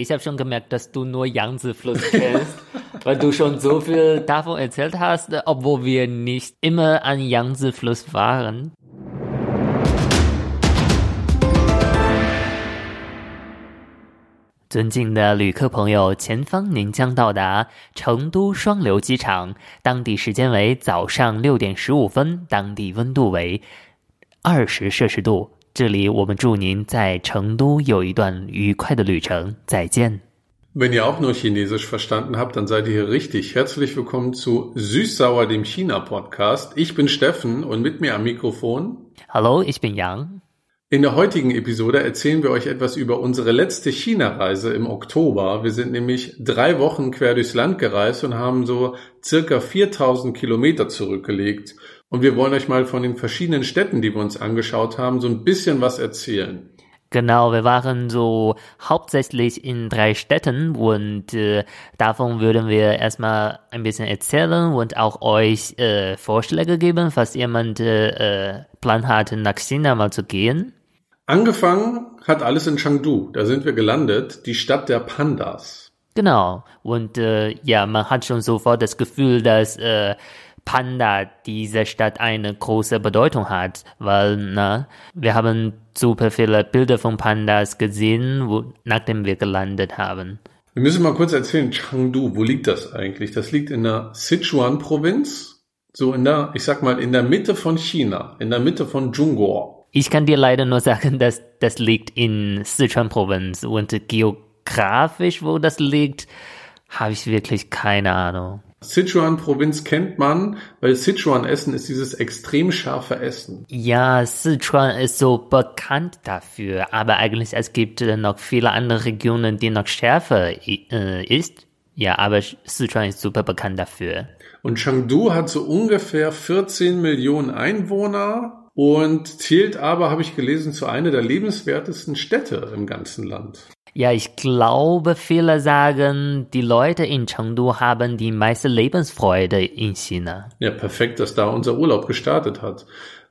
Ich habe schon gemerkt, dass du nur Yangtze-Fluss kennst, weil du schon so viel davon erzählt hast, obwohl wir nicht immer an Yangtze-Fluss waren. 尊敬的旅客朋友，前方您将到达成都双流机场，当地时间为早上六点十五分，当地温度为二十摄氏度。这里我们祝您在成都有一段愉快的旅程，再见。 Wenn ihr auch nur Chinesisch verstanden habt, dann seid ihr hier richtig. Herzlich willkommen zu Süßsauer, dem China-Podcast. Ich bin Steffen und mit mir am Mikrofon. Hallo, ich bin Yang. In der heutigen Episode erzählen wir euch etwas über unsere letzte China-Reise im Oktober. Wir sind nämlich drei Wochen quer durchs Land gereist und haben so circa 4000 Kilometer zurückgelegt. Und wir wollen euch mal von den verschiedenen Städten, die wir uns angeschaut haben, so ein bisschen was erzählen. Genau, wir waren so hauptsächlich in drei Städten und äh, davon würden wir erstmal ein bisschen erzählen und auch euch äh, Vorschläge geben, falls jemand äh, Plan hat, nach China mal zu gehen. Angefangen hat alles in Chengdu. Da sind wir gelandet, die Stadt der Pandas. Genau, und äh, ja, man hat schon sofort das Gefühl, dass äh, Panda dieser Stadt eine große Bedeutung hat, weil na, wir haben super viele Bilder von Pandas gesehen, wo, nachdem wir gelandet haben. Wir müssen mal kurz erzählen, Chengdu, wo liegt das eigentlich? Das liegt in der Sichuan-Provinz, so in der, ich sag mal, in der Mitte von China, in der Mitte von Zhongguo. Ich kann dir leider nur sagen, dass das liegt in Sichuan-Provinz und geografisch, wo das liegt, habe ich wirklich keine Ahnung. Sichuan-Provinz kennt man, weil Sichuan-Essen ist dieses extrem scharfe Essen. Ja, Sichuan ist so bekannt dafür, aber eigentlich es gibt äh, noch viele andere Regionen, die noch schärfer äh, ist. Ja, aber Sichuan ist super bekannt dafür. Und Chengdu hat so ungefähr 14 Millionen Einwohner und zählt aber, habe ich gelesen, zu einer der lebenswertesten Städte im ganzen Land. Ja, ich glaube, viele sagen, die Leute in Chengdu haben die meiste Lebensfreude in China. Ja, perfekt, dass da unser Urlaub gestartet hat.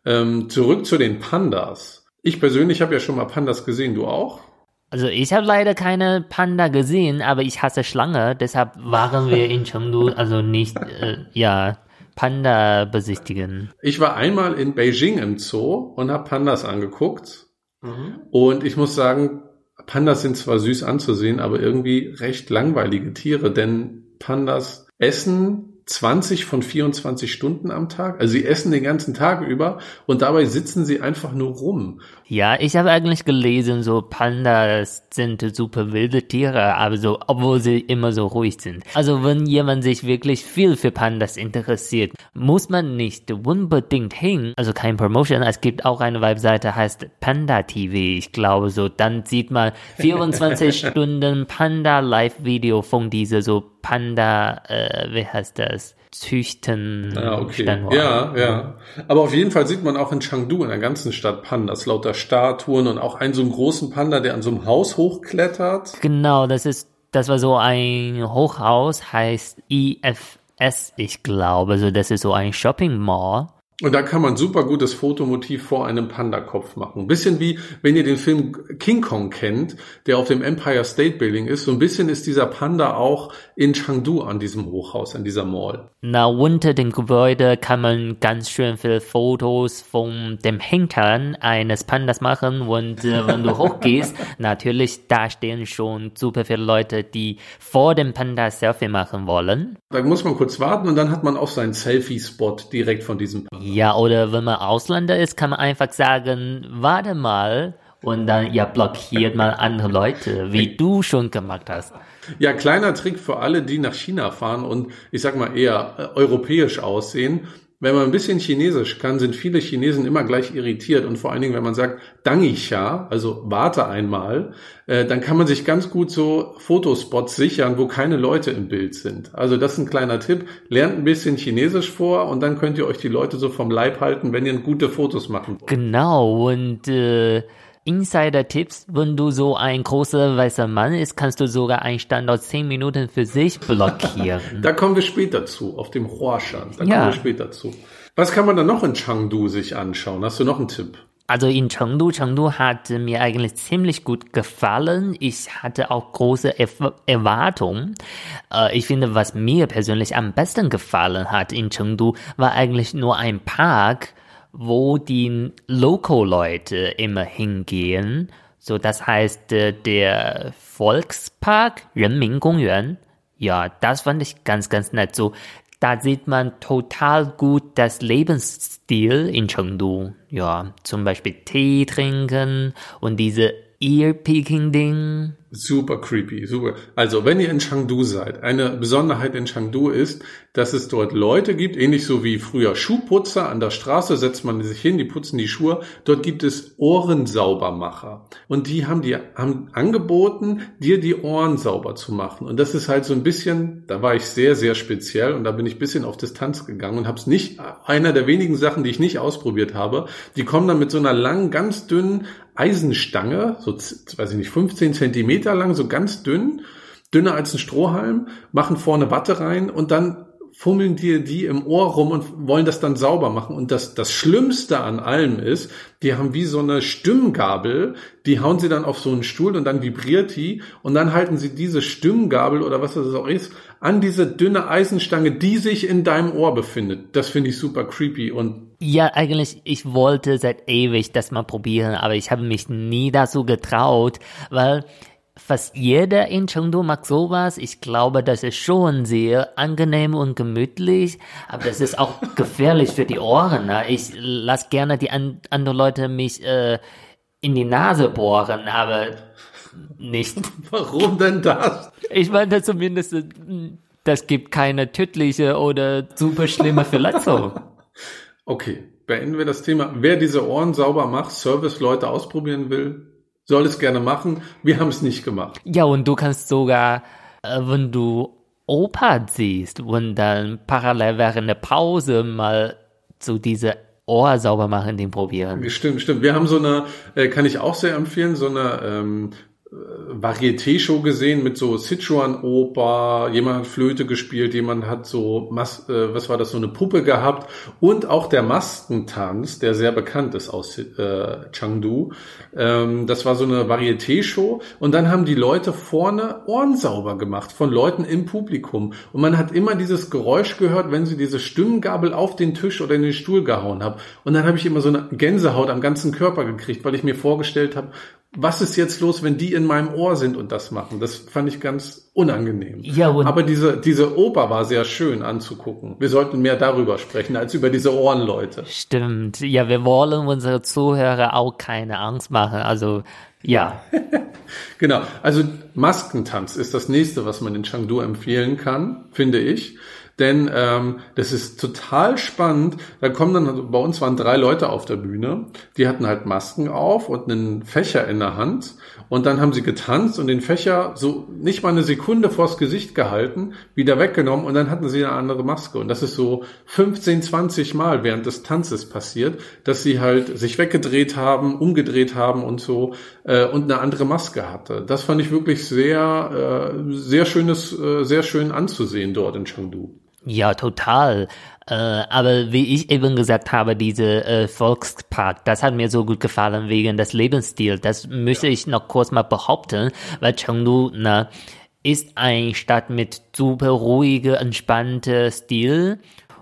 Ähm, zurück zu den Pandas. Ich persönlich habe ja schon mal Pandas gesehen, du auch? Also ich habe leider keine Panda gesehen, aber ich hasse Schlange, deshalb waren wir in Chengdu also nicht, äh, ja, Panda besichtigen. Ich war einmal in Beijing im Zoo und habe Pandas angeguckt. Mhm. Und ich muss sagen, Pandas sind zwar süß anzusehen, aber irgendwie recht langweilige Tiere, denn Pandas essen 20 von 24 Stunden am Tag. Also sie essen den ganzen Tag über und dabei sitzen sie einfach nur rum. Ja, ich habe eigentlich gelesen, so Pandas sind super wilde Tiere, aber so, obwohl sie immer so ruhig sind. Also wenn jemand sich wirklich viel für Pandas interessiert, muss man nicht unbedingt hin. Also kein Promotion. Es gibt auch eine Webseite, heißt Panda TV. Ich glaube so, dann sieht man 24 Stunden Panda Live Video von dieser so Panda, äh, wie heißt das? Züchten. Ah, okay. Standort. Ja, ja. Aber auf jeden Fall sieht man auch in Chengdu, in der ganzen Stadt Pandas, lauter Statuen und auch einen so einen großen Panda, der an so einem Haus hochklettert. Genau, das ist, das war so ein Hochhaus, heißt IFS, ich glaube. So, das ist so ein Shopping Mall. Und da kann man super gutes Fotomotiv vor einem Panda-Kopf machen. Ein bisschen wie, wenn ihr den Film King Kong kennt, der auf dem Empire State Building ist. So ein bisschen ist dieser Panda auch in Chengdu an diesem Hochhaus, an dieser Mall. Na, unter dem Gebäude kann man ganz schön viele Fotos von dem Hintern eines Pandas machen. Und äh, wenn du hochgehst, natürlich, da stehen schon super viele Leute, die vor dem Panda Selfie machen wollen. Da muss man kurz warten und dann hat man auch seinen Selfie-Spot direkt von diesem Panda. Ja, oder wenn man Ausländer ist, kann man einfach sagen, warte mal, und dann ja blockiert man andere Leute, wie du schon gemacht hast. Ja, kleiner Trick für alle, die nach China fahren und ich sag mal eher äh, europäisch aussehen. Wenn man ein bisschen Chinesisch kann, sind viele Chinesen immer gleich irritiert und vor allen Dingen, wenn man sagt Dangicha, also warte einmal, äh, dann kann man sich ganz gut so Fotospots sichern, wo keine Leute im Bild sind. Also das ist ein kleiner Tipp. Lernt ein bisschen Chinesisch vor und dann könnt ihr euch die Leute so vom Leib halten, wenn ihr gute Fotos machen wollt. Genau und äh Insider-Tipps, wenn du so ein großer weißer Mann ist, kannst du sogar einen Standort zehn Minuten für sich blockieren. da kommen wir später zu, auf dem Huashan. Da Ja. kommen wir später zu. Was kann man dann noch in Chengdu sich anschauen? Hast du noch einen Tipp? Also in Chengdu, Chengdu hat mir eigentlich ziemlich gut gefallen. Ich hatte auch große Erwartungen. Äh, ich finde, was mir persönlich am besten gefallen hat in Chengdu, war eigentlich nur ein Park, wo die Local-Leute immer hingehen. So, das heißt, äh, der Volkspark, Renmin-Gongyuan. Ja, das fand ich ganz, ganz nett. So, da sieht man total gut das Lebensstil in Chengdu. Ja, zum Beispiel Tee trinken und diese Ear-Picking-Ding. Super creepy, super. Also, wenn ihr in Chengdu seid, eine Besonderheit in Chengdu ist, dass es dort Leute gibt, ähnlich so wie früher Schuhputzer an der Straße, setzt man sich hin, die putzen die Schuhe. Dort gibt es Ohrensaubermacher. Und die haben dir haben angeboten, dir die Ohren sauber zu machen. Und das ist halt so ein bisschen, da war ich sehr, sehr speziell und da bin ich ein bisschen auf Distanz gegangen und habe es nicht, einer der wenigen Sachen, die ich nicht ausprobiert habe, die kommen dann mit so einer langen, ganz dünnen Eisenstange, so, weiß ich nicht, 15 Zentimeter lang, so ganz dünn, dünner als ein Strohhalm, machen vorne Watte rein und dann fummeln dir die im Ohr rum und wollen das dann sauber machen. Und das, das Schlimmste an allem ist, die haben wie so eine Stimmgabel, die hauen sie dann auf so einen Stuhl und dann vibriert die und dann halten sie diese Stimmgabel oder was das auch ist, an diese dünne Eisenstange, die sich in deinem Ohr befindet. Das finde ich super creepy und ja, eigentlich, ich wollte seit ewig das mal probieren, aber ich habe mich nie dazu getraut, weil fast jeder in Chengdu mag sowas. Ich glaube, das ist schon sehr angenehm und gemütlich, aber das ist auch gefährlich für die Ohren. Ne? Ich lasse gerne die an, anderen Leute mich äh, in die Nase bohren, aber nicht. Warum denn das? Ich meine zumindest, das gibt keine tödliche oder super schlimme Verletzung. okay, beenden wir das Thema. Wer diese Ohren sauber macht, Service-Leute ausprobieren will, soll es gerne machen. Wir haben es nicht gemacht. Ja, und du kannst sogar, äh, wenn du Opa siehst und dann parallel während der Pause mal so diese Ohr sauber machen, den probieren. Stimmt, stimmt. Wir haben so eine, äh, kann ich auch sehr empfehlen, so eine ähm, Varieté-Show gesehen mit so Sichuan-Oper, jemand hat Flöte gespielt, jemand hat so, Mas äh, was war das, so eine Puppe gehabt. Und auch der Maskentanz, der sehr bekannt ist aus äh, Chengdu. Ähm, das war so eine Varieté-Show. Und dann haben die Leute vorne Ohren sauber gemacht von Leuten im Publikum. Und man hat immer dieses Geräusch gehört, wenn sie diese Stimmgabel auf den Tisch oder in den Stuhl gehauen haben. Und dann habe ich immer so eine Gänsehaut am ganzen Körper gekriegt, weil ich mir vorgestellt habe, was ist jetzt los, wenn die in meinem Ohr sind und das machen? Das fand ich ganz unangenehm. Ja, und Aber diese, diese Oper war sehr schön anzugucken. Wir sollten mehr darüber sprechen, als über diese Ohrenleute. Stimmt. Ja, wir wollen unsere Zuhörer auch keine Angst machen. Also, ja. genau. Also, Maskentanz ist das nächste, was man in Chengdu empfehlen kann, finde ich. Denn ähm, das ist total spannend. Da kommen dann, also bei uns waren drei Leute auf der Bühne, die hatten halt Masken auf und einen Fächer in der Hand. Und dann haben sie getanzt und den Fächer so nicht mal eine Sekunde vors Gesicht gehalten, wieder weggenommen und dann hatten sie eine andere Maske. Und das ist so 15, 20 Mal während des Tanzes passiert, dass sie halt sich weggedreht haben, umgedreht haben und so äh, und eine andere Maske hatte. Das fand ich wirklich sehr, äh, sehr schönes, äh, sehr schön anzusehen dort in Chengdu. Ja, total. Äh, aber wie ich eben gesagt habe, diese äh, Volkspark, das hat mir so gut gefallen wegen des Lebensstils. Das möchte ich noch kurz mal behaupten, weil Chengdu ne, ist eine Stadt mit super ruhige, entspannte Stil.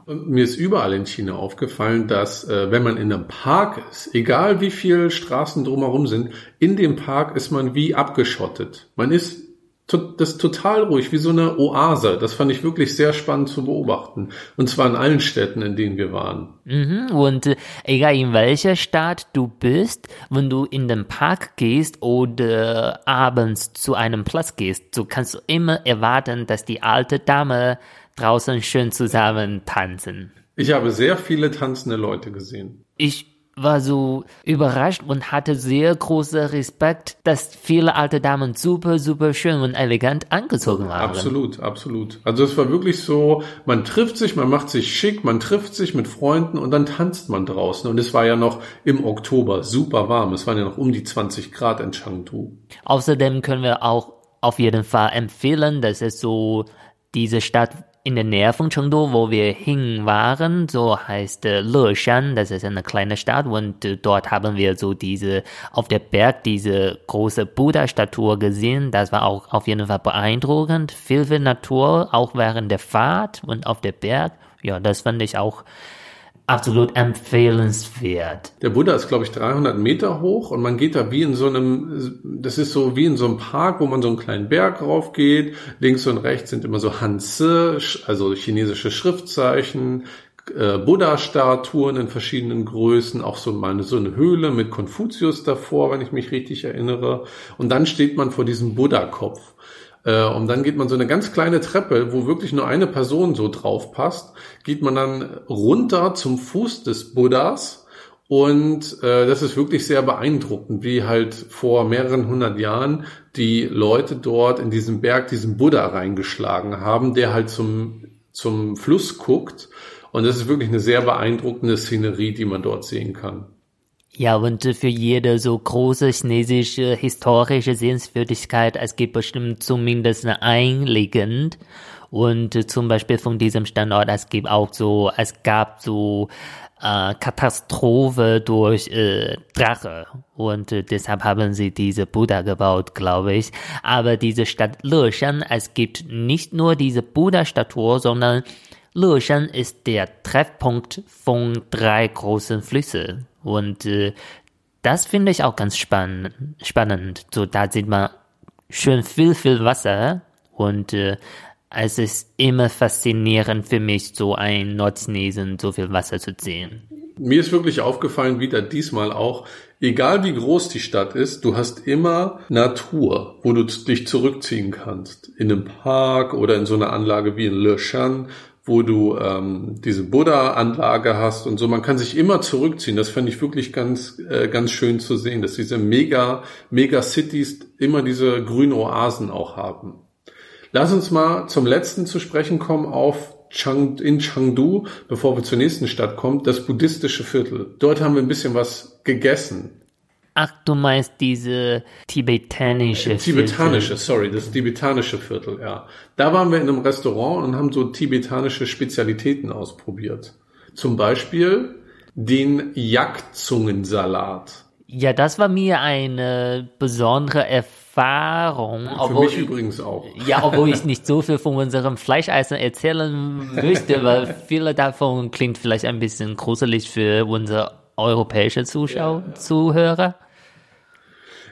Und mir ist überall in China aufgefallen, dass äh, wenn man in einem Park ist, egal wie viele Straßen drumherum sind, in dem Park ist man wie abgeschottet. Man ist das ist total ruhig, wie so eine Oase. Das fand ich wirklich sehr spannend zu beobachten. Und zwar in allen Städten, in denen wir waren. Mhm. Und äh, egal in welcher Stadt du bist, wenn du in den Park gehst oder abends zu einem Platz gehst, so kannst du immer erwarten, dass die alte Dame draußen schön zusammen tanzen. Ich habe sehr viele tanzende Leute gesehen. Ich war so überrascht und hatte sehr großen Respekt, dass viele alte Damen super, super schön und elegant angezogen waren. Absolut, absolut. Also es war wirklich so, man trifft sich, man macht sich schick, man trifft sich mit Freunden und dann tanzt man draußen. Und es war ja noch im Oktober super warm. Es waren ja noch um die 20 Grad in Chengdu. Außerdem können wir auch auf jeden Fall empfehlen, dass es so diese Stadt in der Nähe von Chengdu, wo wir hin waren, so heißt äh, Leshan, das ist eine kleine Stadt und äh, dort haben wir so diese, auf der Berg diese große Buddha-Statue gesehen. Das war auch auf jeden Fall beeindruckend. Viel, viel Natur, auch während der Fahrt und auf der Berg. Ja, das fand ich auch absolut empfehlenswert. Der Buddha ist, glaube ich, 300 Meter hoch und man geht da wie in so einem, das ist so wie in so einem Park, wo man so einen kleinen Berg rauf geht. Links und rechts sind immer so Hanzi, also chinesische Schriftzeichen, äh, Buddha-Statuen in verschiedenen Größen, auch so mal so eine Höhle mit Konfuzius davor, wenn ich mich richtig erinnere. Und dann steht man vor diesem Buddha-Kopf. Äh, und dann geht man so eine ganz kleine Treppe, wo wirklich nur eine Person so drauf passt, geht man dann runter zum Fuß des Buddhas. Und äh, das ist wirklich sehr beeindruckend, wie halt vor mehreren hundert Jahren die Leute dort in diesem Berg diesen Buddha reingeschlagen haben, der halt zum, zum Fluss guckt. Und das ist wirklich eine sehr beeindruckende Szenerie, die man dort sehen kann. Ja, und für jede so große chinesische historische Sehenswürdigkeit, es gibt bestimmt zumindest ein Legend. Und zum Beispiel von diesem Standort, es gibt auch so, es gab so äh, Katastrophe durch äh, Drache. Und äh, deshalb haben sie diese Buddha gebaut, glaube ich. Aber diese Stadt Leshan, es gibt nicht nur diese Buddha-Statue, sondern Leshan ist der Treffpunkt von drei großen Flüssen. Und äh, das finde ich auch ganz spannend. spannend. So, da sieht man schön viel, viel Wasser und äh, es ist immer faszinierend für mich, so ein Nordchinesen so viel Wasser zu sehen. Mir ist wirklich aufgefallen, wieder diesmal auch, egal wie groß die Stadt ist, du hast immer Natur, wo du dich zurückziehen kannst. In einem Park oder in so einer Anlage wie in Le Chan wo du ähm, diese Buddha-Anlage hast und so. Man kann sich immer zurückziehen. Das fand ich wirklich ganz, äh, ganz schön zu sehen, dass diese mega, mega Cities immer diese grünen Oasen auch haben. Lass uns mal zum letzten zu sprechen kommen auf Chang, in Chengdu, bevor wir zur nächsten Stadt kommen, das buddhistische Viertel. Dort haben wir ein bisschen was gegessen. Ach, du meinst diese tibetanische Viertel. Tibetanische, sorry, das tibetanische Viertel, ja. Da waren wir in einem Restaurant und haben so tibetanische Spezialitäten ausprobiert. Zum Beispiel den Jagdzungensalat. Ja, das war mir eine besondere Erfahrung. Für obwohl, mich übrigens auch. Ja, obwohl ich nicht so viel von unserem Fleischeisen erzählen möchte, weil viele davon klingt vielleicht ein bisschen gruselig für unsere europäische Zuschauer, ja. Zuhörer.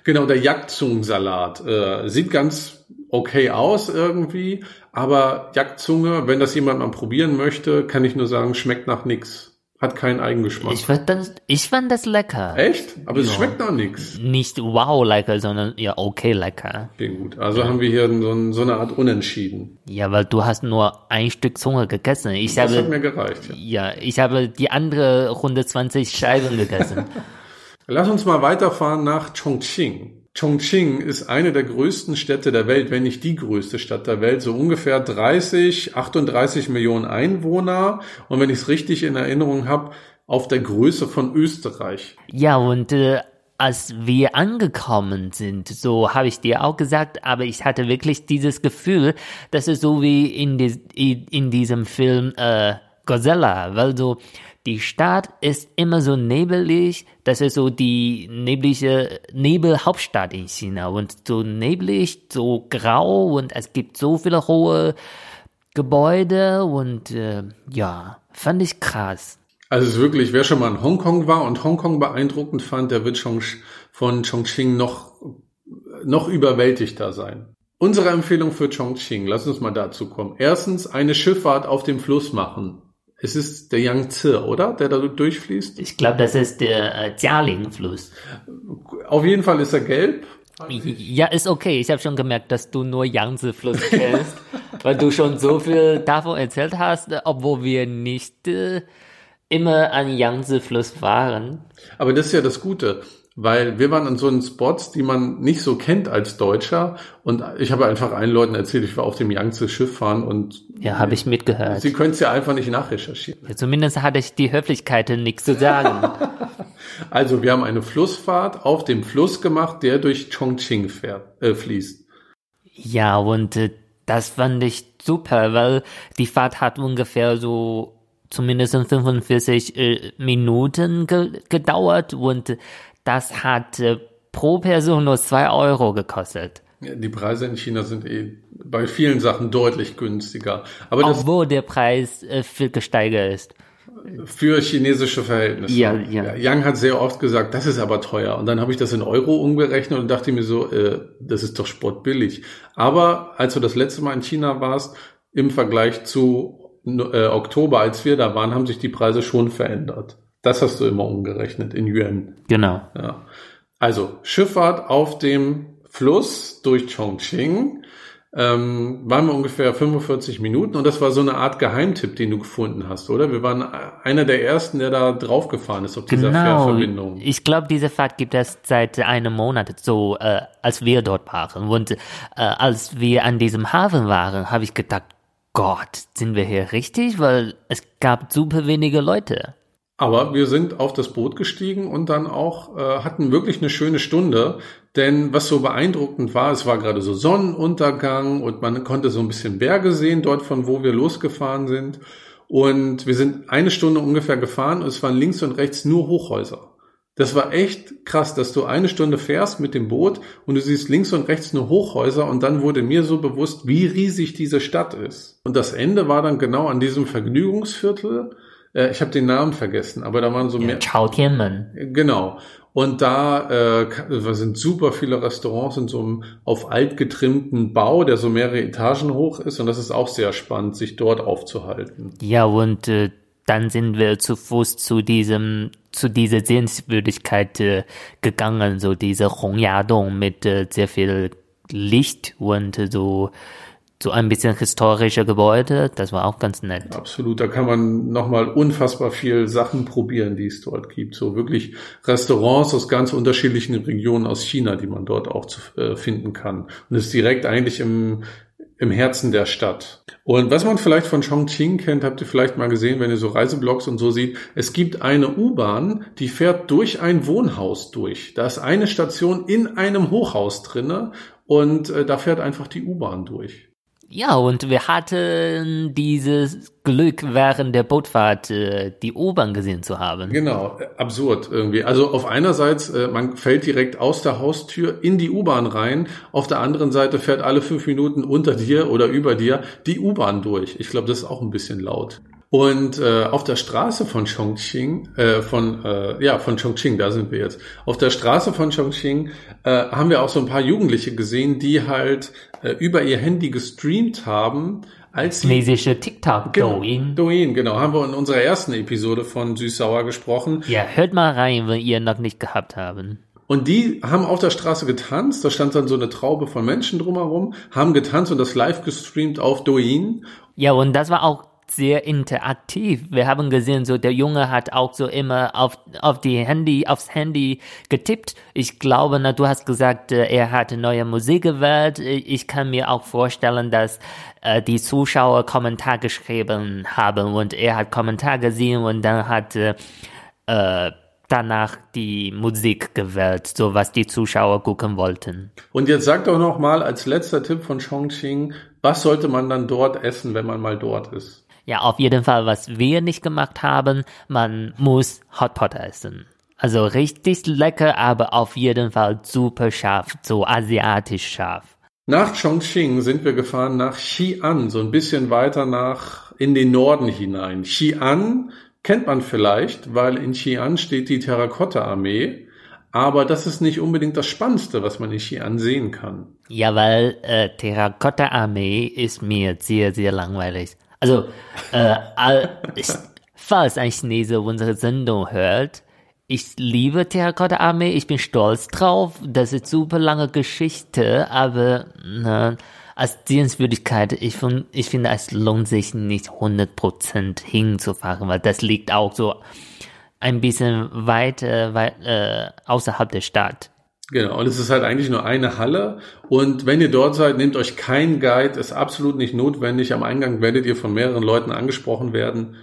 Genau, der Jagdzungensalat äh, sieht ganz okay aus irgendwie, aber Jagdzunge, wenn das jemand mal probieren möchte, kann ich nur sagen, schmeckt nach nix. Hat keinen Eigengeschmack. Ich fand das, ich fand das lecker. Echt? Aber ja. es schmeckt noch nix. Nicht wow lecker, sondern ja okay lecker. Okay, gut. Also ja. haben wir hier so, so, eine Art Unentschieden. Ja, weil du hast nur ein Stück Zunge gegessen. Ich das habe, hat mir gereicht. Ja. ja, ich habe die andere 120 Scheiben gegessen. Lass uns mal weiterfahren nach Chongqing. Chongqing ist eine der größten Städte der Welt, wenn nicht die größte Stadt der Welt, so ungefähr 30, 38 Millionen Einwohner und wenn ich es richtig in Erinnerung habe, auf der Größe von Österreich. Ja, und äh, als wir angekommen sind, so habe ich dir auch gesagt, aber ich hatte wirklich dieses Gefühl, dass es so wie in, die, in diesem Film äh, Godzilla, weil so die Stadt ist immer so nebelig, das ist so die neblige Nebelhauptstadt in China und so neblig, so grau und es gibt so viele hohe Gebäude und äh, ja, fand ich krass. Also es ist wirklich, wer schon mal in Hongkong war und Hongkong beeindruckend fand, der wird schon von Chongqing noch, noch überwältigter sein. Unsere Empfehlung für Chongqing, lass uns mal dazu kommen. Erstens, eine Schifffahrt auf dem Fluss machen. Es ist der Yangtze, oder? Der da durchfließt? Ich glaube, das ist der äh, Jialing-Fluss. Auf jeden Fall ist er gelb. Ja, ist okay. Ich habe schon gemerkt, dass du nur Yangtze-Fluss kennst, weil du schon so viel davon erzählt hast, obwohl wir nicht äh, immer an Yangtze-Fluss waren. Aber das ist ja das Gute weil wir waren an so einen Spots, die man nicht so kennt als Deutscher. Und ich habe einfach allen Leuten erzählt, ich war auf dem Yangtze Schiff fahren und ja, habe ich mitgehört. Sie können es ja einfach nicht nachrecherchieren. Ja, zumindest hatte ich die Höflichkeit, nichts zu sagen. also wir haben eine Flussfahrt auf dem Fluss gemacht, der durch Chongqing fährt, äh, fließt. Ja, und äh, das fand ich super, weil die Fahrt hat ungefähr so zumindest 45 äh, Minuten ge gedauert und das hat äh, pro Person nur zwei Euro gekostet. Die Preise in China sind eh bei vielen Sachen deutlich günstiger. Aber Obwohl der Preis äh, viel gesteigert ist. Für chinesische Verhältnisse. Ja, ja. Yang hat sehr oft gesagt, das ist aber teuer. Und dann habe ich das in Euro umgerechnet und dachte mir so, äh, das ist doch sportbillig. Aber als du das letzte Mal in China warst, im Vergleich zu äh, Oktober, als wir da waren, haben sich die Preise schon verändert. Das hast du immer umgerechnet in Yuan. Genau. Ja. Also Schifffahrt auf dem Fluss durch Chongqing ähm, waren wir ungefähr 45 Minuten und das war so eine Art Geheimtipp, den du gefunden hast, oder? Wir waren einer der ersten, der da draufgefahren ist auf dieser genau. Fährverbindung. Ich glaube, diese Fahrt gibt es seit einem Monat, so äh, als wir dort waren. Und äh, als wir an diesem Hafen waren, habe ich gedacht, Gott, sind wir hier richtig? Weil es gab super wenige Leute. Aber wir sind auf das Boot gestiegen und dann auch äh, hatten wirklich eine schöne Stunde. Denn was so beeindruckend war, es war gerade so Sonnenuntergang und man konnte so ein bisschen Berge sehen dort, von wo wir losgefahren sind. Und wir sind eine Stunde ungefähr gefahren und es waren links und rechts nur Hochhäuser. Das war echt krass, dass du eine Stunde fährst mit dem Boot und du siehst links und rechts nur Hochhäuser und dann wurde mir so bewusst, wie riesig diese Stadt ist. Und das Ende war dann genau an diesem Vergnügungsviertel. Äh, ich habe den Namen vergessen, aber da waren so ja, mehr. Chao Tianmen. Genau. Und da äh, sind super viele Restaurants in so einem auf alt getrimmten Bau, der so mehrere Etagen hoch ist. Und das ist auch sehr spannend, sich dort aufzuhalten. Ja, und äh, dann sind wir zu Fuß zu diesem zu dieser Sehenswürdigkeit äh, gegangen, so diese Hongyadong mit äh, sehr viel Licht und äh, so so ein bisschen historische Gebäude, das war auch ganz nett. Absolut, da kann man nochmal unfassbar viel Sachen probieren, die es dort gibt. So wirklich Restaurants aus ganz unterschiedlichen Regionen aus China, die man dort auch zu, äh, finden kann. Und es ist direkt eigentlich im, im Herzen der Stadt. Und was man vielleicht von Chongqing kennt, habt ihr vielleicht mal gesehen, wenn ihr so Reiseblogs und so sieht. Es gibt eine U-Bahn, die fährt durch ein Wohnhaus durch. Da ist eine Station in einem Hochhaus drinne und äh, da fährt einfach die U-Bahn durch. Ja, und wir hatten dieses Glück, während der Bootfahrt äh, die U-Bahn gesehen zu haben. Genau, absurd irgendwie. Also auf einer Seite, äh, man fällt direkt aus der Haustür in die U-Bahn rein, auf der anderen Seite fährt alle fünf Minuten unter dir oder über dir die U-Bahn durch. Ich glaube, das ist auch ein bisschen laut. Und äh, auf der Straße von Chongqing, äh, von äh, ja von Chongqing, da sind wir jetzt. Auf der Straße von Chongqing äh, haben wir auch so ein paar Jugendliche gesehen, die halt äh, über ihr Handy gestreamt haben, als chinesische TikTok genau, Douyin. Douyin, genau, haben wir in unserer ersten Episode von Süßsauer gesprochen. Ja, hört mal rein, wenn ihr noch nicht gehabt haben. Und die haben auf der Straße getanzt, da stand dann so eine Traube von Menschen drumherum, haben getanzt und das live gestreamt auf Douyin. Ja, und das war auch sehr interaktiv. Wir haben gesehen, so der Junge hat auch so immer auf, auf die Handy, aufs Handy getippt. Ich glaube, na, du hast gesagt, äh, er hat neue Musik gewählt. Ich kann mir auch vorstellen, dass äh, die Zuschauer Kommentar geschrieben haben und er hat Kommentar gesehen und dann hat äh, äh danach die Musik gewählt, so was die Zuschauer gucken wollten. Und jetzt sag doch noch mal als letzter Tipp von Chongqing, was sollte man dann dort essen, wenn man mal dort ist? Ja, auf jeden Fall, was wir nicht gemacht haben, man muss Hotpot essen. Also richtig lecker, aber auf jeden Fall super scharf, so asiatisch scharf. Nach Chongqing sind wir gefahren nach Xi'an, so ein bisschen weiter nach in den Norden hinein. Xi'an kennt man vielleicht, weil in Xi'an steht die Terrakotta-Armee. Aber das ist nicht unbedingt das Spannendste, was man in Xi'an sehen kann. Ja, weil äh, Terrakotta-Armee ist mir sehr, sehr langweilig. Also, äh, ich, falls ein Chinese unsere Sendung hört, ich liebe Terrakotta Armee, ich bin stolz drauf. Das ist super lange Geschichte, aber ne, als Dienstwürdigkeit, ich, find, ich finde, es lohnt sich nicht 100% hinzufahren, weil das liegt auch so ein bisschen weit, äh, weit äh, außerhalb der Stadt. Genau, und es ist halt eigentlich nur eine Halle. Und wenn ihr dort seid, nehmt euch keinen Guide, ist absolut nicht notwendig. Am Eingang werdet ihr von mehreren Leuten angesprochen werden.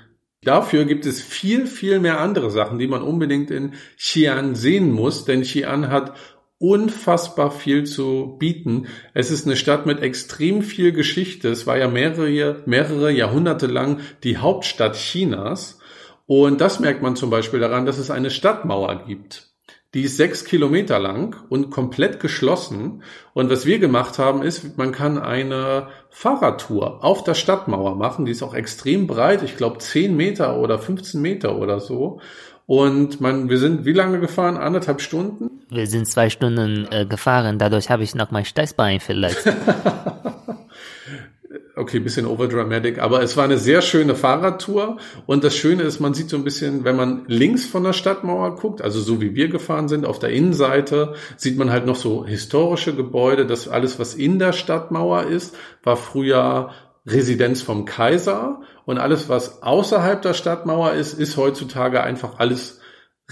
Dafür gibt es viel, viel mehr andere Sachen, die man unbedingt in Xi'an sehen muss, denn Xi'an hat unfassbar viel zu bieten. Es ist eine Stadt mit extrem viel Geschichte. Es war ja mehrere, mehrere Jahrhunderte lang die Hauptstadt Chinas. Und das merkt man zum Beispiel daran, dass es eine Stadtmauer gibt. Die ist sechs Kilometer lang und komplett geschlossen. Und was wir gemacht haben, ist, man kann eine Fahrradtour auf der Stadtmauer machen. Die ist auch extrem breit. Ich glaube, zehn Meter oder 15 Meter oder so. Und man, wir sind wie lange gefahren? Anderthalb Stunden? Wir sind zwei Stunden äh, gefahren, dadurch habe ich noch mein Steißbein vielleicht. okay, bisschen overdramatic, aber es war eine sehr schöne Fahrradtour. Und das Schöne ist, man sieht so ein bisschen, wenn man links von der Stadtmauer guckt, also so wie wir gefahren sind, auf der Innenseite sieht man halt noch so historische Gebäude, das alles, was in der Stadtmauer ist, war früher Residenz vom Kaiser. Und alles, was außerhalb der Stadtmauer ist, ist heutzutage einfach alles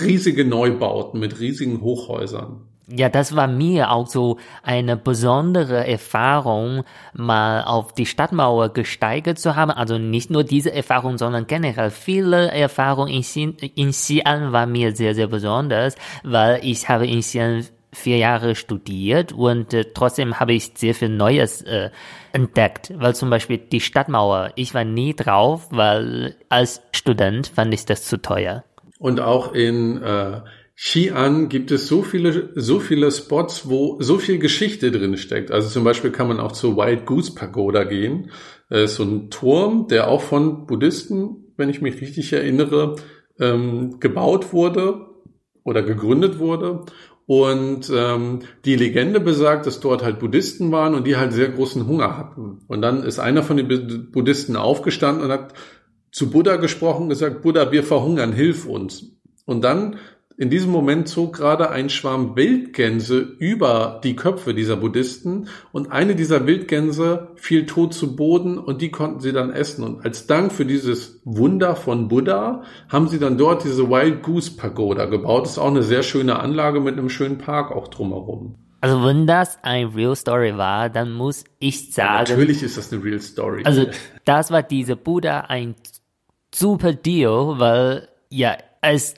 riesige Neubauten mit riesigen Hochhäusern. Ja, das war mir auch so eine besondere Erfahrung, mal auf die Stadtmauer gesteigert zu haben. Also nicht nur diese Erfahrung, sondern generell viele Erfahrungen in, Xin, in Xi'an war mir sehr, sehr besonders, weil ich habe in Xi'an vier Jahre studiert und äh, trotzdem habe ich sehr viel Neues äh, entdeckt, weil zum Beispiel die Stadtmauer, ich war nie drauf, weil als Student fand ich das zu teuer. Und auch in äh, Xi'an gibt es so viele, so viele Spots, wo so viel Geschichte drin steckt. Also zum Beispiel kann man auch zur Wild Goose Pagoda gehen. Das ist so ein Turm, der auch von Buddhisten, wenn ich mich richtig erinnere, ähm, gebaut wurde oder gegründet wurde. Und ähm, die Legende besagt, dass dort halt Buddhisten waren und die halt sehr großen Hunger hatten. Und dann ist einer von den Buddhisten aufgestanden und hat zu Buddha gesprochen gesagt, Buddha, wir verhungern, hilf uns. Und dann in diesem Moment zog gerade ein Schwarm Wildgänse über die Köpfe dieser Buddhisten und eine dieser Wildgänse fiel tot zu Boden und die konnten sie dann essen. Und als Dank für dieses Wunder von Buddha haben sie dann dort diese Wild Goose Pagoda gebaut. Das ist auch eine sehr schöne Anlage mit einem schönen Park auch drumherum. Also wenn das ein Real Story war, dann muss ich sagen. Natürlich ist das eine Real Story. Also das war diese Buddha ein super Deal, weil ja, es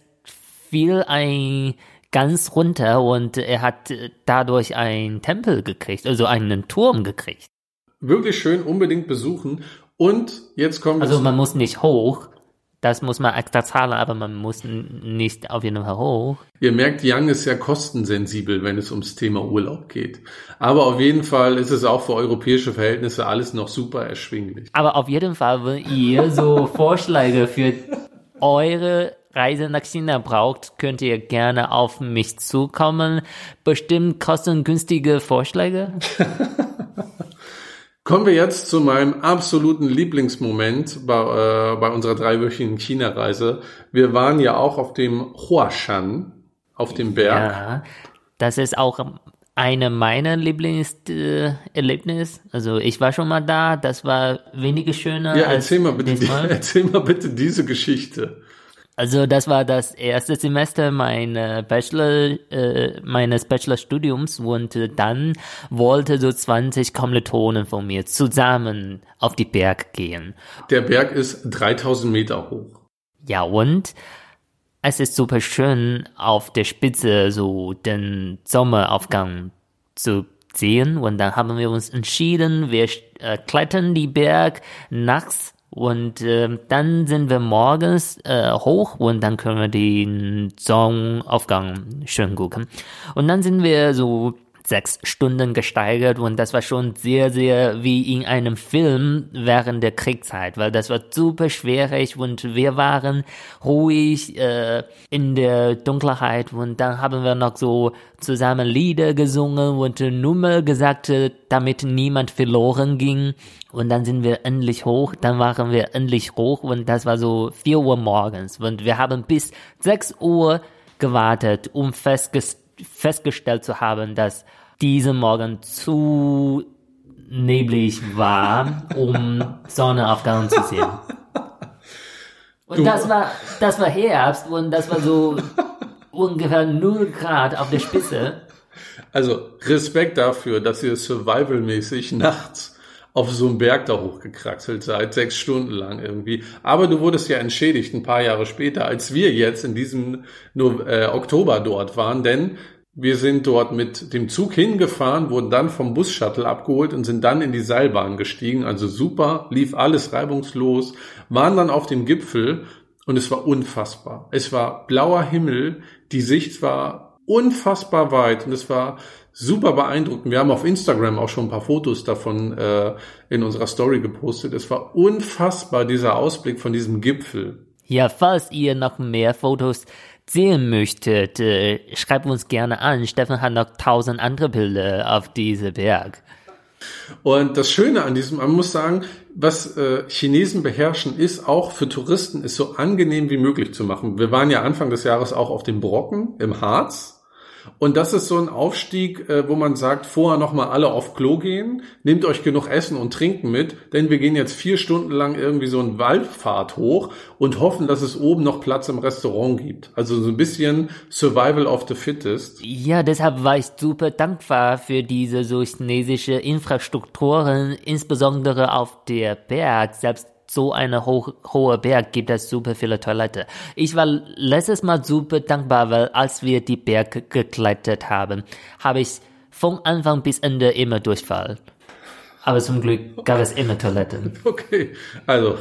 fiel ein ganz runter und er hat dadurch einen Tempel gekriegt, also einen Turm gekriegt. Wirklich schön, unbedingt besuchen. Und jetzt kommt Also man muss nicht hoch, das muss man extra zahlen, aber man muss nicht auf jeden Fall hoch. Ihr merkt, Young ist sehr kostensensibel, wenn es ums Thema Urlaub geht. Aber auf jeden Fall ist es auch für europäische Verhältnisse alles noch super erschwinglich. Aber auf jeden Fall, wenn ihr so Vorschläge für eure Reise nach China braucht, könnt ihr gerne auf mich zukommen. Bestimmt kostengünstige Vorschläge. Kommen wir jetzt zu meinem absoluten Lieblingsmoment bei, äh, bei unserer dreiwöchigen China-Reise. Wir waren ja auch auf dem Huashan, auf dem Berg. Ja, das ist auch eine meiner Lieblingserlebnisse. also ich war schon mal da, das war weniger schöner. Ja, erzähl mal bitte, die, erzähl mal bitte diese Geschichte. Also das war das erste Semester meiner Bachelor, äh, meines Bachelorstudiums und äh, dann wollte so 20 Kommilitonen von mir zusammen auf die Berg gehen. Der Berg ist 3000 Meter hoch. Ja und es ist super schön auf der Spitze so den Sommeraufgang zu sehen und dann haben wir uns entschieden, wir äh, klettern die Berg nachts und äh, dann sind wir morgens äh, hoch und dann können wir den Sonnenaufgang schön gucken. Und dann sind wir so sechs Stunden gesteigert und das war schon sehr, sehr wie in einem Film während der Kriegszeit, weil das war super schwierig und wir waren ruhig äh, in der Dunkelheit und dann haben wir noch so zusammen Lieder gesungen und Nummer gesagt, damit niemand verloren ging. Und dann sind wir endlich hoch, dann waren wir endlich hoch und das war so vier Uhr morgens und wir haben bis sechs Uhr gewartet, um festgestellt festgestellt zu haben, dass dieser Morgen zu neblig war, um Sonnenaufgang zu sehen. Und das war, das war Herbst und das war so ungefähr 0 Grad auf der Spitze. Also Respekt dafür, dass ihr survivalmäßig nachts auf so einem Berg da hochgekraxelt seid, sechs Stunden lang irgendwie. Aber du wurdest ja entschädigt ein paar Jahre später, als wir jetzt in diesem nur, äh, Oktober dort waren, denn Wir sind dort mit dem Zug hingefahren, wurden dann vom Bus-Shuttle abgeholt und sind dann in die Seilbahn gestiegen. Also super, lief alles reibungslos, waren dann auf dem Gipfel und es war unfassbar. Es war blauer Himmel, die Sicht war unfassbar weit und es war super beeindruckend. Wir haben auf Instagram auch schon ein paar Fotos davon äh, in unserer Story gepostet. Es war unfassbar, dieser Ausblick von diesem Gipfel. Ja, falls ihr noch mehr Fotos sehen möchtet, äh, schreibt uns gerne an. Steffen hat noch tausend andere Bilder auf diese Berg. Und das Schöne an diesem, man muss sagen, was äh, Chinesen beherrschen, ist auch für Touristen, ist so angenehm wie möglich zu machen. Wir waren ja Anfang des Jahres auch auf dem Brocken im Harz und das ist so ein Aufstieg, äh, wo man sagt, vorher nochmal alle auf Klo gehen, nehmt euch genug Essen und Trinken mit, denn wir gehen jetzt vier Stunden lang irgendwie so einen Waldpfad hoch und hoffen, dass es oben noch Platz im Restaurant gibt. Also so ein bisschen Survival of the Fittest. Ja, deshalb war ich super dankbar für diese so chinesische Infrastrukturen, insbesondere auf der Berg, selbst so eine ho hohe Berg gibt es super viele Toilette. Ich war letztes Mal super dankbar, weil als wir die Berg geklettert haben, habe ich von Anfang bis Ende immer Durchfall. Aber zum Glück gab es immer Toiletten. Okay, also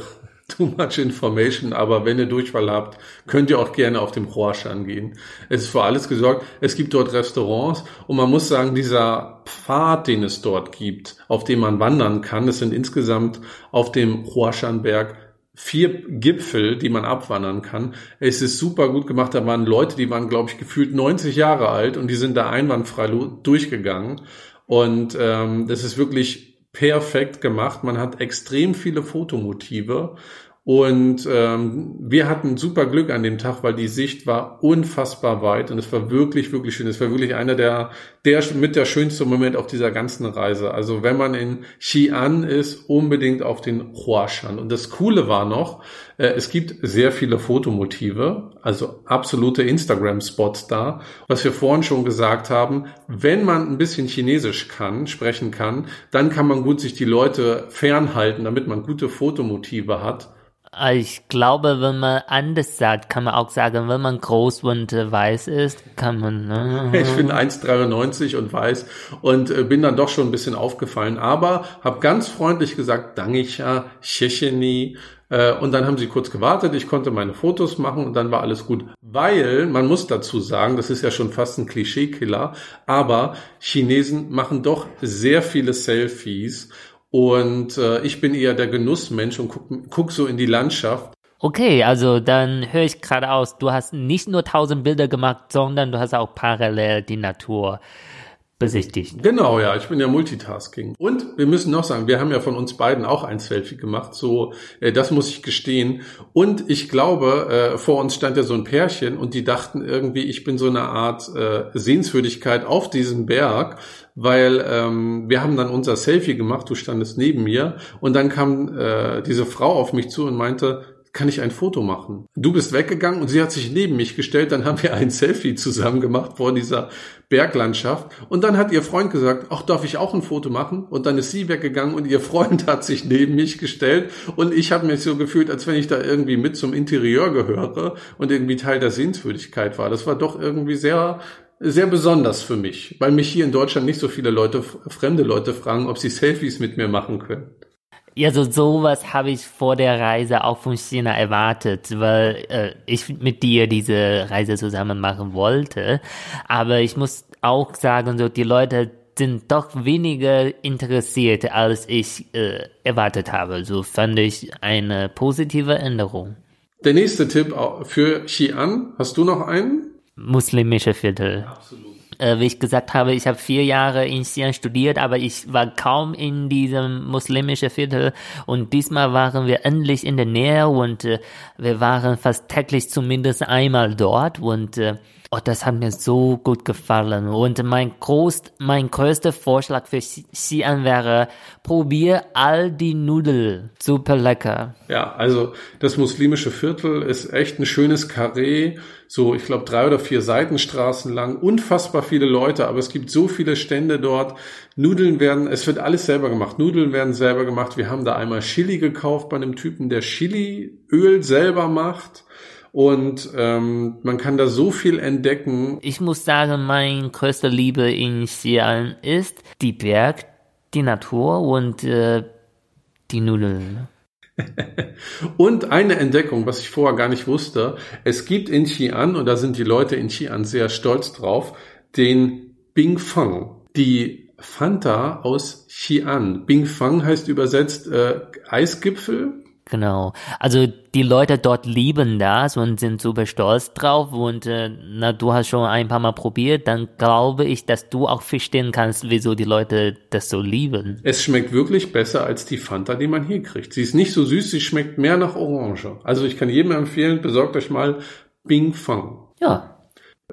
too much information, aber wenn ihr Durchfall habt, könnt ihr auch gerne auf dem Huashan gehen. Es ist für alles gesorgt. Es gibt dort Restaurants und man muss sagen, dieser Pfad, den es dort gibt, auf dem man wandern kann, es sind insgesamt auf dem Huashan-Berg vier Gipfel, die man abwandern kann. Es ist super gut gemacht. Da waren Leute, die waren, glaube ich, gefühlt 90 Jahre alt und die sind da einwandfrei durchgegangen. Und ähm, das ist wirklich perfekt gemacht. Man hat extrem viele Fotomotive und ähm, wir hatten super Glück an dem Tag, weil die Sicht war unfassbar weit und es war wirklich, wirklich schön. Es war wirklich einer der, der mit der schönste Moment auf dieser ganzen Reise. Also wenn man in Xi'an ist, unbedingt auf den Huashan. Und das Coole war noch, äh, es gibt sehr viele Fotomotive, also absolute Instagram-Spots da. Was wir vorhin schon gesagt haben, wenn man ein bisschen Chinesisch kann, sprechen kann, dann kann man gut sich die Leute fernhalten, damit man gute Fotomotive hat. Ich glaube, wenn man anders sagt, kann man auch sagen, wenn man groß und äh, weiß ist, kann man. Ne? Ich bin 1,93 und weiß und äh, bin dann doch schon ein bisschen aufgefallen, aber habe ganz freundlich gesagt, Dangicha, Checheni. Äh, und dann haben sie kurz gewartet, ich konnte meine Fotos machen und dann war alles gut. Weil, man muss dazu sagen, das ist ja schon fast ein Klischeekiller, aber Chinesen machen doch sehr viele Selfies und äh, ich bin eher der Genussmensch und guck, guck so in die Landschaft. Okay, also dann höre ich gerade aus, du hast nicht nur tausend Bilder gemacht, sondern du hast auch parallel die Natur besichtigt. Genau, ja, ich bin ja Multitasking. Und wir müssen noch sagen, wir haben ja von uns beiden auch ein Selfie gemacht, so, äh, das muss ich gestehen. Und ich glaube, äh, vor uns stand ja so ein Pärchen und die dachten irgendwie, ich bin so eine Art äh, Sehenswürdigkeit auf diesem Berg, weil ähm, wir haben dann unser Selfie gemacht, du standest neben mir und dann kam äh, diese Frau auf mich zu und meinte, kann ich ein Foto machen? Du bist weggegangen und sie hat sich neben mich gestellt, dann haben wir ein Selfie zusammen gemacht vor dieser Berglandschaft und dann hat ihr Freund gesagt, ach, darf ich auch ein Foto machen? Und dann ist sie weggegangen und ihr Freund hat sich neben mich gestellt und ich habe mich so gefühlt, als wenn ich da irgendwie mit zum Interieur gehöre und irgendwie Teil der Sehenswürdigkeit war. Das war doch irgendwie sehr sehr besonders für mich, weil mich hier in Deutschland nicht so viele Leute, fremde Leute fragen, ob sie Selfies mit mir machen können. Ja, so sowas habe ich vor der Reise auch von China erwartet, weil äh, ich mit dir diese Reise zusammen machen wollte. Aber ich muss auch sagen, so die Leute sind doch weniger interessiert, als ich äh, erwartet habe. So fand ich eine positive Änderung. Der nächste Tipp für Xi'an, hast du noch einen? Muslimische Viertel. Absolut. Äh, wie ich gesagt habe, ich habe vier Jahre in Xi'an studiert, aber ich war kaum in diesem muslimischen Viertel. Und diesmal waren wir endlich in der Nähe und äh, wir waren fast täglich zumindest einmal dort. Und äh, Oh, das hat mir so gut gefallen. Und mein groß, mein größter Vorschlag für Xi'an wäre, probier all die Nudeln. Super lecker. Ja, also das muslimische Viertel ist echt ein schönes Karree. So, ich glaube, drei oder vier Seitenstraßen lang. Unfassbar viele Leute, aber es gibt so viele Stände dort. Nudeln werden, es wird alles selber gemacht. Nudeln werden selber gemacht. Wir haben da einmal Chili gekauft bei einem Typen, der Chiliöl selber macht. Und ähm, man kann da so viel entdecken. Ich muss sagen, mein größter Liebe in Xi'an ist die Berg, die Natur und äh, die Nudeln. und eine Entdeckung, was ich vorher gar nicht wusste, es gibt in Xi'an, und da sind die Leute in Xi'an sehr stolz drauf, den Bingfang, die Fanta aus Xi'an. Bingfang heißt übersetzt äh, Eisgipfel Genau. Also die Leute dort lieben das und sind super stolz drauf und äh, na, du hast schon ein paar Mal probiert, dann glaube ich, dass du auch verstehen kannst, wieso die Leute das so lieben. Es schmeckt wirklich besser als die Fanta, die man hier kriegt. Sie ist nicht so süß, sie schmeckt mehr nach Orange. Also ich kann jedem empfehlen, besorgt euch mal Bing Fang. Ja.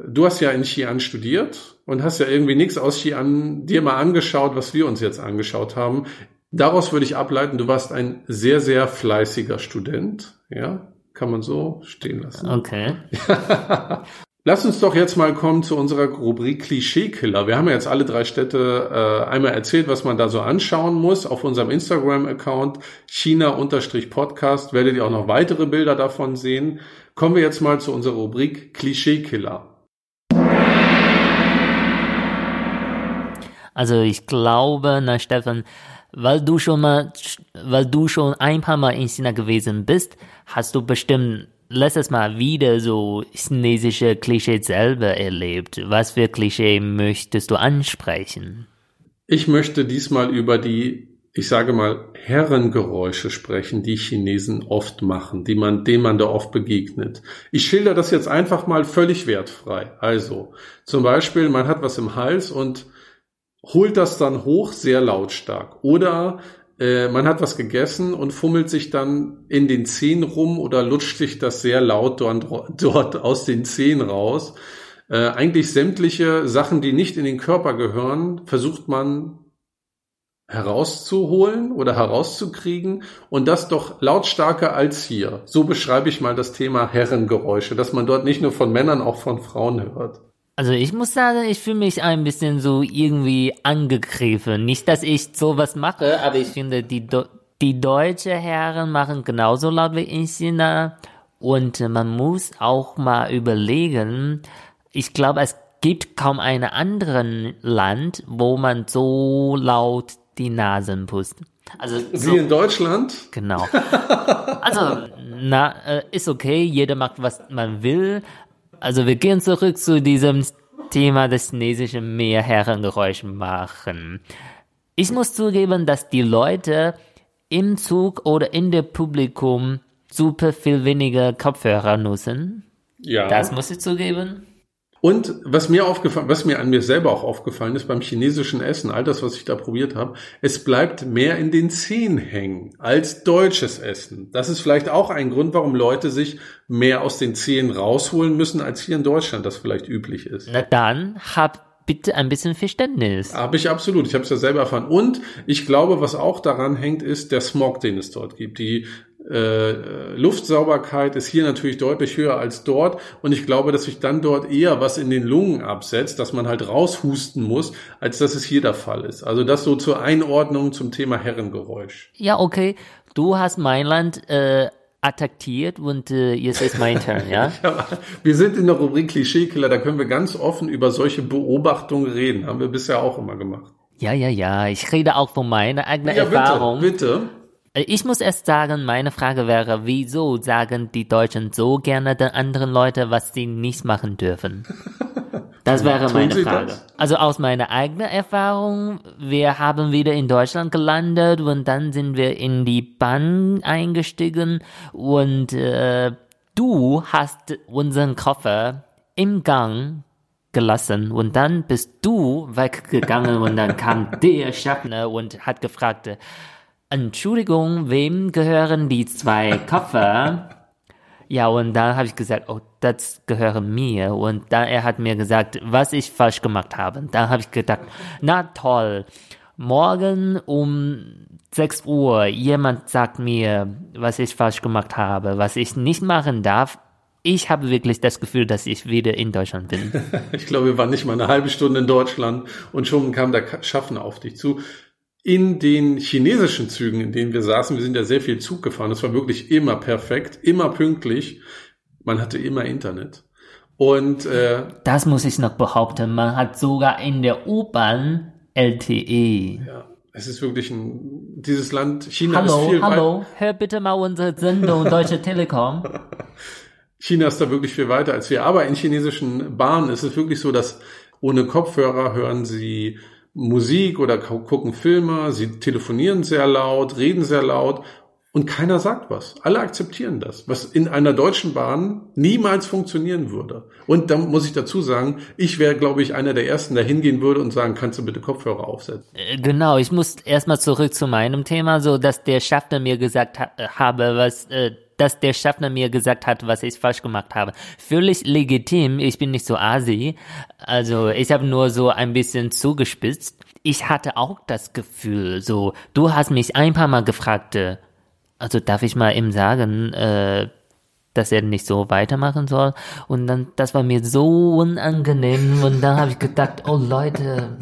Du hast ja in Xi'an studiert und hast ja irgendwie nichts aus Xi'an dir mal angeschaut, was wir uns jetzt angeschaut haben. Daraus würde ich ableiten, du warst ein sehr, sehr fleißiger Student. Ja, kann man so stehen lassen. Okay. Lass uns doch jetzt mal kommen zu unserer Rubrik Klischeekiller. Wir haben ja jetzt alle drei Städte äh, einmal erzählt, was man da so anschauen muss. Auf unserem Instagram-Account China-Podcast werdet ihr auch noch weitere Bilder davon sehen. Kommen wir jetzt mal zu unserer Rubrik Klischeekiller. Also ich glaube, na Stefan, weil du schon mal, weil du schon ein paar Mal in China gewesen bist, hast du bestimmt letztes Mal wieder so chinesische Klischee selber erlebt. Was für Klischee möchtest du ansprechen? Ich möchte diesmal über die, ich sage mal, Herrengeräusche sprechen, die Chinesen oft machen, die man, denen man da oft begegnet. Ich schilder das jetzt einfach mal völlig wertfrei. Also, zum Beispiel, man hat was im Hals und holt das dann hoch sehr lautstark. Oder äh, man hat was gegessen und fummelt sich dann in den Zähnen rum oder lutscht sich das sehr laut dort, dort aus den Zähnen raus. Äh, eigentlich sämtliche Sachen, die nicht in den Körper gehören, versucht man herauszuholen oder herauszukriegen und das doch lautstarker als hier. So beschreibe ich mal das Thema Herrengeräusche, dass man dort nicht nur von Männern, auch von Frauen hört. Also ich muss sagen, ich fühle mich ein bisschen so irgendwie angegriffen. Nicht, dass ich sowas mache, aber ich finde, die, Do die deutsche Herren machen genauso laut wie in China. Und man muss auch mal überlegen, ich glaube, es gibt kaum ein anderen Land, wo man so laut die Nasen pustet. Also so, Wie in Deutschland? Genau. Also, na, äh, ist okay, jeder macht, was man will, also wir gehen zurück zu diesem Thema des chinesischen Mehrherrengeräusch machen. Ich muss zugeben, dass die Leute im Zug oder in der Publikum super viel weniger Kopfhörer nutzen. Ja. Das muss ich zugeben. Und was mir aufgefallen, was mir an mir selber auch aufgefallen ist beim chinesischen Essen, all das, was ich da probiert habe, es bleibt mehr in den Zähnen hängen als deutsches Essen. Das ist vielleicht auch ein Grund, warum Leute sich mehr aus den Zähnen rausholen müssen, als hier in Deutschland das vielleicht üblich ist. Na dann, hab bitte ein bisschen Verständnis. Habe ich absolut. Ich habe es ja selber erfahren. Und ich glaube, was auch daran hängt, ist der Smog, den es dort gibt. Die äh, Luftsauberkeit ist hier natürlich deutlich höher als dort und ich glaube, dass sich dann dort eher was in den Lungen absetzt, dass man halt raushusten muss, als dass es hier der Fall ist. Also das so zur Einordnung zum Thema Herrengeräusch. Ja, okay. Du hast mein Land äh, attackiert und äh, jetzt ist mein Turn, ja? ja? Wir sind in der Rubrik Klischeekiller, da können wir ganz offen über solche Beobachtungen reden. Haben wir bisher auch immer gemacht. Ja, ja, ja. Ich rede auch von meiner eigenen ja, Erfahrung. Bitte, bitte. Äh, ich muss erst sagen, meine Frage wäre, wieso sagen die Deutschen so gerne den anderen Leuten, was sie nicht machen dürfen? Das wäre meine Frage. Also aus meiner eigenen Erfahrung, wir haben wieder in Deutschland gelandet und dann sind wir in die Bahn eingestiegen und äh, du hast unseren Koffer im Gang gelassen und dann bist du weggegangen und dann kam der Schaffner und hat gefragt, Entschuldigung, wem gehören die zwei Koffer? ja, und dann habe ich gesagt, oh, das gehören mir. Und dann er hat mir gesagt, was ich falsch gemacht habe. Dann habe ich gedacht, na toll, morgen um 6 Uhr jemand sagt mir, was ich falsch gemacht habe, was ich nicht machen darf. Ich habe wirklich das Gefühl, dass ich wieder in Deutschland bin. ich glaube, wir waren nicht mal eine halbe Stunde in Deutschland und schon kam der Schaffner auf dich zu in den chinesischen Zügen, in denen wir saßen, wir sind ja sehr viel Zug gefahren, das war wirklich immer perfekt, immer pünktlich. man hatte immer Internet. Und äh, Das muss ich noch behaupten. Man hat sogar in der U-Bahn LTE. ja, es ist wirklich ein, dieses Land, China ist Hallo, viel weit, hallo, hör bitte mal unsere Sendung Deutsche Telekom. China ist da wirklich viel weiter als wir. Aber in chinesischen Bahnen ist es wirklich so, dass ohne Kopfhörer hören sie Musik oder gu- gucken Filme, sie telefonieren sehr laut, reden sehr laut und keiner sagt was. Alle akzeptieren das, was in einer deutschen Bahn niemals funktionieren würde. Und da muss ich dazu sagen, ich wäre, glaube ich, einer der Ersten, der hingehen würde und sagen, kannst du bitte Kopfhörer aufsetzen? Äh, Genau, ich muss erstmal zurück zu meinem Thema, so dass der Schaffner mir gesagt ha habe, was, äh, dass der Schaffner mir gesagt hat, was ich falsch gemacht habe. Völlig legitim, ich bin nicht so asi, also ich habe nur so ein bisschen zugespitzt. Ich hatte auch das Gefühl, so, du hast mich ein paar Mal gefragt, äh, also darf ich mal ihm sagen, äh, dass er nicht so weitermachen soll. Und dann, das war mir so unangenehm. Und dann habe ich gedacht, oh Leute,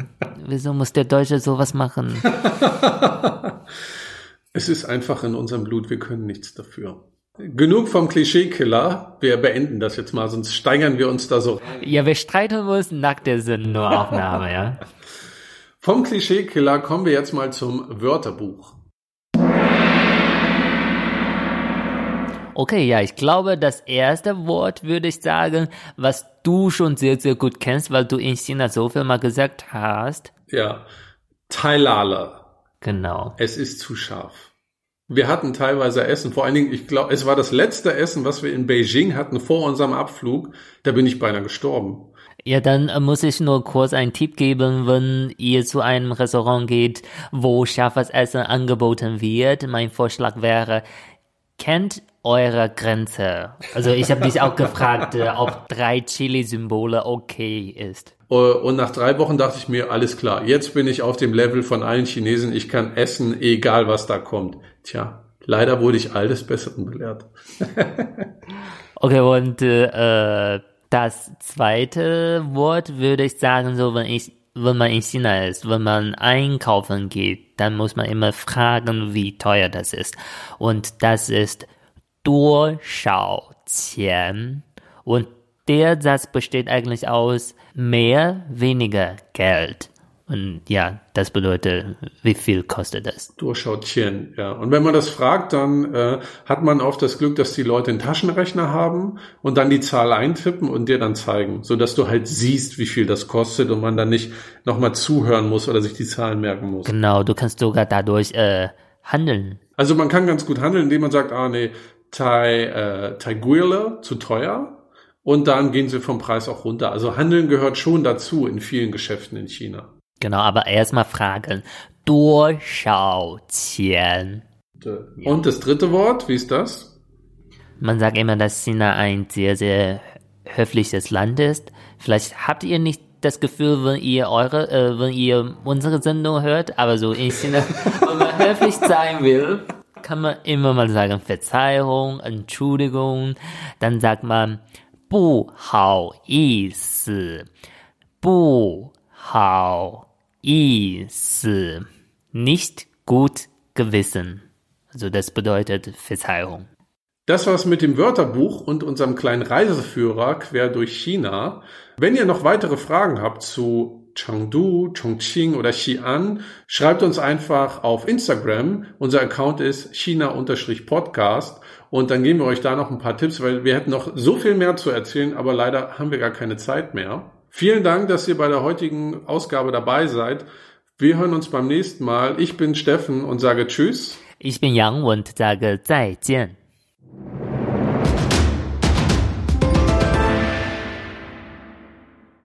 wieso muss der Deutsche sowas machen? Es ist einfach in unserem Blut, wir können nichts dafür. Genug vom Klischeekiller. Wir beenden das jetzt mal, sonst steigern wir uns da so rein. Ja, wir streiten uns nach der Sendenaufnahme, ja. Vom Klischeekiller kommen wir jetzt mal zum Wörterbuch. Okay, ja, ich glaube, das erste Wort würde ich sagen, was du schon sehr, sehr gut kennst, weil du in China so viel mal gesagt hast. Ja, Tailale. Genau. Es ist zu scharf. Wir hatten teilweise Essen, vor allen Dingen, ich glaube, es war das letzte Essen, was wir in Beijing hatten vor unserem Abflug. Da bin ich beinahe gestorben. Ja, dann äh, muss ich nur kurz einen Tipp geben, wenn ihr zu einem Restaurant geht, wo scharfes Essen angeboten wird. Mein Vorschlag wäre, kennt eure Grenze. Also ich habe mich auch gefragt, äh, ob drei Chili-Symbole okay ist. Äh, Und nach drei Wochen dachte ich mir, alles klar, jetzt bin ich auf dem Level von allen Chinesen, ich kann essen, egal was da kommt. Tja, leider wurde ich all des Besseren belehrt. Okay, und äh, das zweite Wort würde ich sagen, so wenn ich wenn man in China ist, wenn man einkaufen geht, dann muss man immer fragen, wie teuer das ist. Und das ist 多少钱? Und der Satz besteht eigentlich aus mehr, weniger Geld. Und ja, das bedeutet, wie viel kostet das? Durchschautchen, ja. Und wenn man das fragt, dann äh, hat man oft das Glück, dass die Leute einen Taschenrechner haben und dann die Zahl eintippen und dir dann zeigen, so dass du halt siehst, wie viel das kostet und man dann nicht nochmal zuhören muss oder sich die Zahlen merken muss. Genau, du kannst sogar dadurch äh, handeln. Also man kann ganz gut handeln, indem man sagt, ah nee, Tai, äh, Taiguile zu teuer und dann gehen sie vom Preis auch runter. Also Handeln gehört schon dazu in vielen Geschäften in China. Genau, aber erstmal fragen, 多少钱? Und das dritte Wort, wie ist das? Man sagt immer, dass China ein sehr, sehr höfliches Land ist. Vielleicht habt ihr nicht das Gefühl, wenn ihr eure, äh, wenn ihr unsere Sendung hört, aber so in China, wenn man höflich sein will, kann man immer mal sagen Verzeihung, Entschuldigung. Dann sagt man 不好意思,不好意思, nicht gut gewissen. Also das bedeutet Verzeihung. Das war's mit dem Wörterbuch und unserem kleinen Reiseführer quer durch China. Wenn ihr noch weitere Fragen habt zu Chengdu, Chongqing oder Xi'an, schreibt uns einfach auf Instagram. Unser Account ist china-podcast und dann geben wir euch da noch ein paar Tipps, weil wir hätten noch so viel mehr zu erzählen, aber leider haben wir gar keine Zeit mehr. Vielen Dank, dass ihr bei der heutigen Ausgabe dabei seid. Wir hören uns beim nächsten Mal. Ich bin Steffen und sage Tschüss. Ich bin Yang und sage 再见。